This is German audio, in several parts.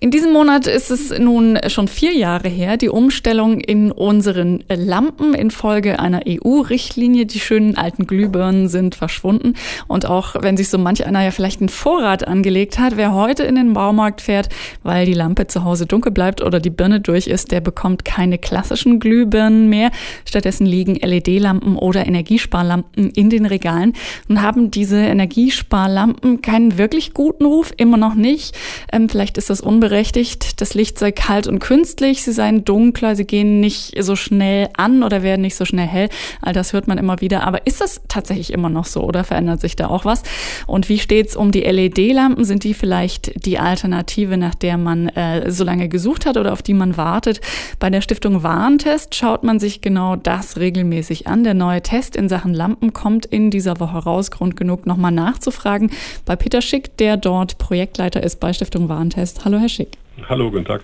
In diesem Monat ist es nun schon vier Jahre her, die Umstellung in unseren Lampen infolge einer EU-Richtlinie. Die schönen alten Glühbirnen sind verschwunden. Und auch wenn sich so manch einer ja vielleicht einen Vorrat angelegt hat, wer heute in den Baumarkt fährt, weil die Lampe zu Hause dunkel bleibt oder die Birne durch ist, der bekommt keine klassischen Glühbirnen mehr. Stattdessen liegen LED-Lampen oder Energiesparlampen in den Regalen und haben diese Energiesparlampen keinen wirklich guten Ruf, immer noch nicht. Ähm, vielleicht ist das unberechtigt berechtigt, das Licht sei kalt und künstlich, sie seien dunkler, sie gehen nicht so schnell an oder werden nicht so schnell hell. All das hört man immer wieder. Aber ist das tatsächlich immer noch so oder verändert sich da auch was? Und wie steht es um die LED-Lampen? Sind die vielleicht die Alternative, nach der man äh, so lange gesucht hat oder auf die man wartet? Bei der Stiftung Warentest schaut man sich genau das regelmäßig an. Der neue Test in Sachen Lampen kommt in dieser Woche raus. Grund genug, nochmal nachzufragen bei Peter Schick, der dort Projektleiter ist bei Stiftung Warentest. Hallo, Herr Schick. Schick. Hallo, guten Tag.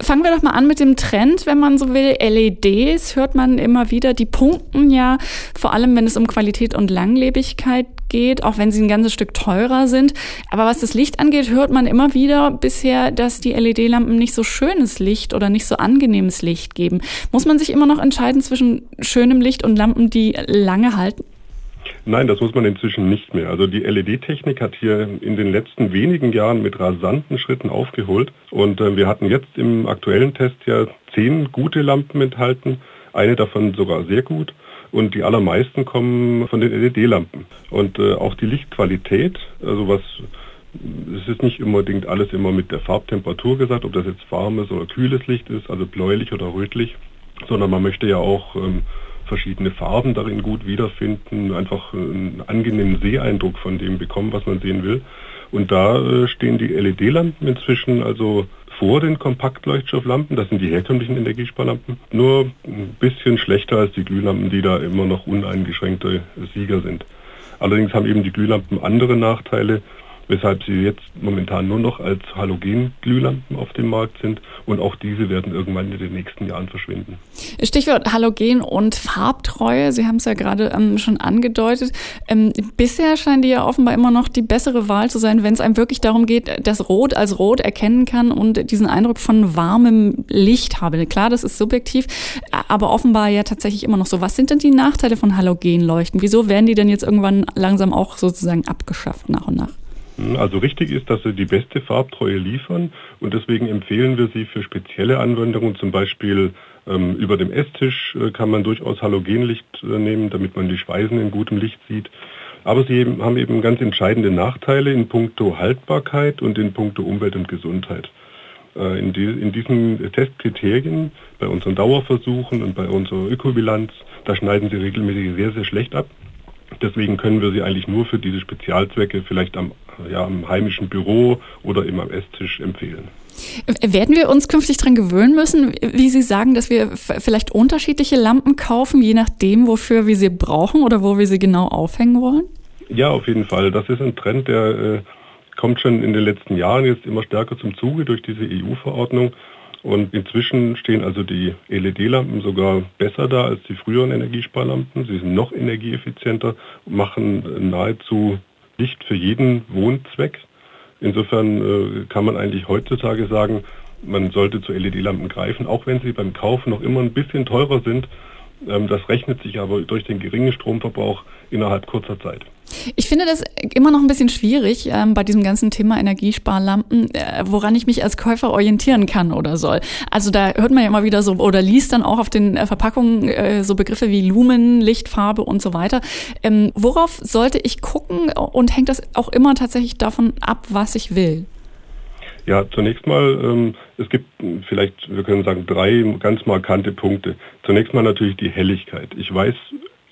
Fangen wir doch mal an mit dem Trend, wenn man so will. LEDs hört man immer wieder. Die punkten ja, vor allem wenn es um Qualität und Langlebigkeit geht, auch wenn sie ein ganzes Stück teurer sind. Aber was das Licht angeht, hört man immer wieder bisher, dass die LED-Lampen nicht so schönes Licht oder nicht so angenehmes Licht geben. Muss man sich immer noch entscheiden zwischen schönem Licht und Lampen, die lange halten? Nein, das muss man inzwischen nicht mehr. Also die LED-Technik hat hier in den letzten wenigen Jahren mit rasanten Schritten aufgeholt. Und äh, wir hatten jetzt im aktuellen Test ja zehn gute Lampen enthalten, eine davon sogar sehr gut. Und die allermeisten kommen von den LED-Lampen. Und äh, auch die Lichtqualität, also was es ist nicht unbedingt alles immer mit der Farbtemperatur gesagt, ob das jetzt warmes oder kühles Licht ist, also bläulich oder rötlich, sondern man möchte ja auch ähm, verschiedene Farben darin gut wiederfinden, einfach einen angenehmen Seheindruck von dem bekommen, was man sehen will. Und da äh, stehen die LED-Lampen inzwischen also vor den Kompaktleuchtstofflampen, das sind die herkömmlichen Energiesparlampen, nur ein bisschen schlechter als die Glühlampen, die da immer noch uneingeschränkte Sieger sind. Allerdings haben eben die Glühlampen andere Nachteile, weshalb sie jetzt momentan nur noch als Halogen-Glühlampen auf dem Markt sind und auch diese werden irgendwann in den nächsten Jahren verschwinden. Stichwort Halogen und Farbtreue, Sie haben es ja gerade ähm, schon angedeutet. Ähm, bisher scheinen die ja offenbar immer noch die bessere Wahl zu sein, wenn es einem wirklich darum geht, dass Rot als Rot erkennen kann und diesen Eindruck von warmem Licht habe. Klar, das ist subjektiv, aber offenbar ja tatsächlich immer noch so. Was sind denn die Nachteile von Halogenleuchten? Wieso werden die denn jetzt irgendwann langsam auch sozusagen abgeschafft nach und nach? Hm, also richtig ist, dass sie die beste Farbtreue liefern und deswegen empfehlen wir sie für spezielle Anwendungen, zum Beispiel ähm, über dem Esstisch äh, kann man durchaus Halogenlicht äh, nehmen, damit man die Speisen in gutem Licht sieht. Aber sie eben, haben eben ganz entscheidende Nachteile in puncto Haltbarkeit und in puncto Umwelt und Gesundheit. Äh, in, die, in diesen Testkriterien, bei unseren Dauerversuchen und bei unserer Ökobilanz, da schneiden sie regelmäßig sehr, sehr schlecht ab. Deswegen können wir sie eigentlich nur für diese Spezialzwecke vielleicht am, ja, am heimischen Büro oder eben am Esstisch empfehlen. Werden wir uns künftig daran gewöhnen müssen, wie Sie sagen, dass wir vielleicht unterschiedliche Lampen kaufen, je nachdem, wofür wir sie brauchen oder wo wir sie genau aufhängen wollen? Ja, auf jeden Fall. Das ist ein Trend, der äh, kommt schon in den letzten Jahren jetzt immer stärker zum Zuge durch diese EU-Verordnung. Und inzwischen stehen also die LED-Lampen sogar besser da als die früheren Energiesparlampen. Sie sind noch energieeffizienter, machen nahezu Licht für jeden Wohnzweck. Insofern äh, kann man eigentlich heutzutage sagen, man sollte zu LED-Lampen greifen, auch wenn sie beim Kauf noch immer ein bisschen teurer sind. Ähm, das rechnet sich aber durch den geringen Stromverbrauch innerhalb kurzer Zeit. Ich finde das immer noch ein bisschen schwierig ähm, bei diesem ganzen Thema Energiesparlampen, äh, woran ich mich als Käufer orientieren kann oder soll. Also da hört man ja immer wieder so oder liest dann auch auf den äh, Verpackungen äh, so Begriffe wie Lumen, Lichtfarbe und so weiter. Ähm, worauf sollte ich gucken und hängt das auch immer tatsächlich davon ab, was ich will? Ja, zunächst mal, ähm, es gibt vielleicht, wir können sagen, drei ganz markante Punkte. Zunächst mal natürlich die Helligkeit. Ich weiß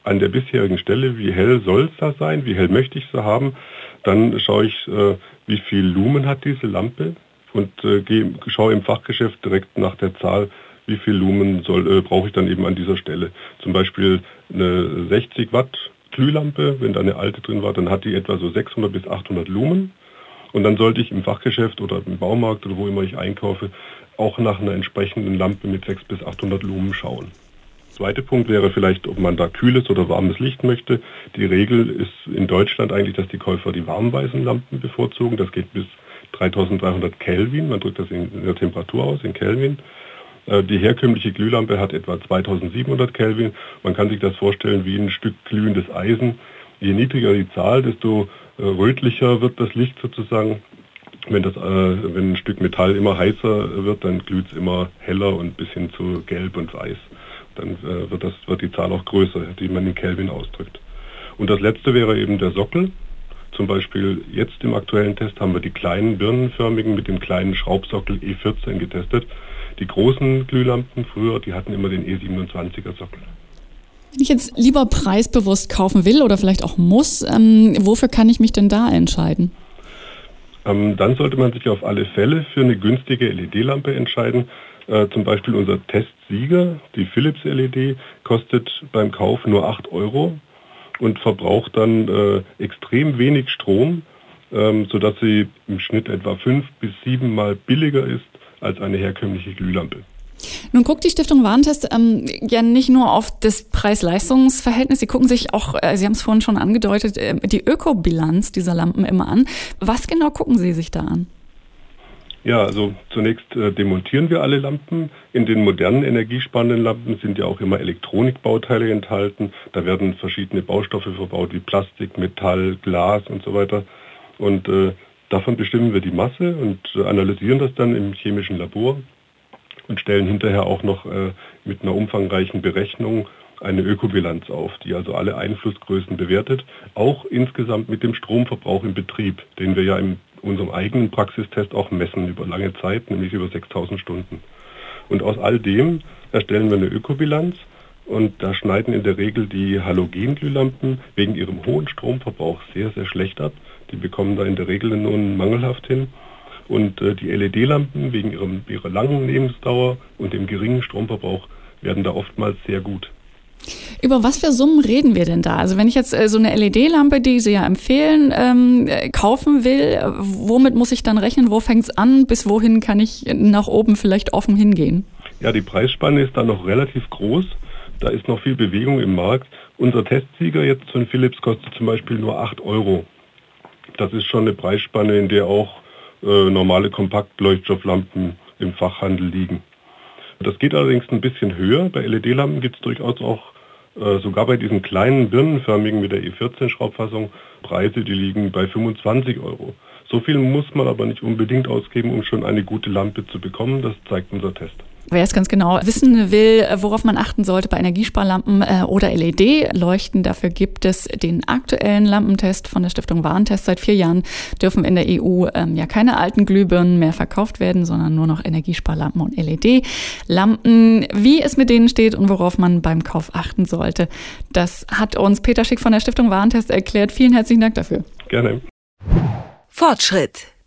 an der bisherigen Stelle, wie hell soll es da sein, wie hell möchte ich sie haben. Dann schaue ich, äh, wie viel Lumen hat diese Lampe und äh, gehe, schaue im Fachgeschäft direkt nach der Zahl, wie viel Lumen soll, äh, brauche ich dann eben an dieser Stelle. Zum Beispiel eine 60 Watt Glühlampe, wenn da eine alte drin war, dann hat die etwa so 600 bis 800 Lumen. Und dann sollte ich im Fachgeschäft oder im Baumarkt oder wo immer ich einkaufe, auch nach einer entsprechenden Lampe mit 600 bis 800 Lumen schauen. Zweiter Punkt wäre vielleicht, ob man da kühles oder warmes Licht möchte. Die Regel ist in Deutschland eigentlich, dass die Käufer die warmweißen Lampen bevorzugen. Das geht bis 3300 Kelvin. Man drückt das in der Temperatur aus, in Kelvin. Äh, die herkömmliche Glühlampe hat etwa 2700 Kelvin. Man kann sich das vorstellen wie ein Stück glühendes Eisen. Je niedriger die Zahl, desto rötlicher wird das Licht sozusagen. Wenn, das, äh, wenn ein Stück Metall immer heißer wird, dann glüht es immer heller und bis hin zu gelb und weiß. Dann äh, wird, das, wird die Zahl auch größer, die man in Kelvin ausdrückt. Und das letzte wäre eben der Sockel. Zum Beispiel jetzt im aktuellen Test haben wir die kleinen birnenförmigen mit dem kleinen Schraubsockel E14 getestet. Die großen Glühlampen früher, die hatten immer den E27er Sockel. Wenn ich jetzt lieber preisbewusst kaufen will oder vielleicht auch muss, ähm, wofür kann ich mich denn da entscheiden? Ähm, dann sollte man sich auf alle Fälle für eine günstige LED-Lampe entscheiden. Äh, zum Beispiel unser Testsieger, die Philips LED, kostet beim Kauf nur 8 Euro und verbraucht dann äh, extrem wenig Strom, ähm, sodass sie im Schnitt etwa fünf bis sieben Mal billiger ist als eine herkömmliche Glühlampe. Nun guckt die Stiftung Warentest ähm, ja nicht nur auf das Preis-Leistungs-Verhältnis, sie gucken sich auch, äh, Sie haben es vorhin schon angedeutet, äh, die Ökobilanz dieser Lampen immer an. Was genau gucken Sie sich da an? Ja, also zunächst äh, demontieren wir alle Lampen. In den modernen energiesparenden Lampen sind ja auch immer Elektronikbauteile enthalten. Da werden verschiedene Baustoffe verbaut wie Plastik, Metall, Glas und so weiter. Und äh, davon bestimmen wir die Masse und äh, analysieren das dann im chemischen Labor und stellen hinterher auch noch äh, mit einer umfangreichen Berechnung eine Ökobilanz auf, die also alle Einflussgrößen bewertet, auch insgesamt mit dem Stromverbrauch im Betrieb, den wir ja in unserem eigenen Praxistest auch messen über lange Zeit, nämlich über 6000 Stunden. Und aus all dem erstellen wir eine Ökobilanz und da schneiden in der Regel die Halogenglühlampen wegen ihrem hohen Stromverbrauch sehr, sehr schlecht ab. Die bekommen da in der Regel nur mangelhaft hin. Und äh, die LED-Lampen wegen ihrem, ihrer langen Lebensdauer und dem geringen Stromverbrauch werden da oftmals sehr gut. Über was für Summen reden wir denn da? Also wenn ich jetzt äh, so eine LED-Lampe, die Sie ja empfehlen, ähm, äh, kaufen will, womit muss ich dann rechnen? Wo fängt es an? Bis wohin kann ich nach oben vielleicht offen hingehen? Ja, die Preisspanne ist da noch relativ groß. Da ist noch viel Bewegung im Markt. Unser Testsieger jetzt von Philips kostet zum Beispiel nur 8 Euro. Das ist schon eine Preisspanne, in der auch äh, normale Kompaktleuchtstofflampen im Fachhandel liegen. Das geht allerdings ein bisschen höher. Bei LED-Lampen gibt es durchaus auch äh, sogar bei diesen kleinen birnenförmigen mit der E14-Schraubfassung Preise, die liegen bei 25 Euro. So viel muss man aber nicht unbedingt ausgeben, um schon eine gute Lampe zu bekommen. Das zeigt unser Test. Wer es ganz genau wissen will, worauf man achten sollte bei Energiesparlampen äh, oder LED-Leuchten, dafür gibt es den aktuellen Lampentest von der Stiftung Warentest. Seit vier Jahren dürfen in der EU ähm, ja keine alten Glühbirnen mehr verkauft werden, sondern nur noch Energiesparlampen und LED-Lampen. Wie es mit denen steht und worauf man beim Kauf achten sollte, das hat uns Peter Schick von der Stiftung Warentest erklärt. Vielen herzlichen Dank dafür. Gerne. Fortschritt.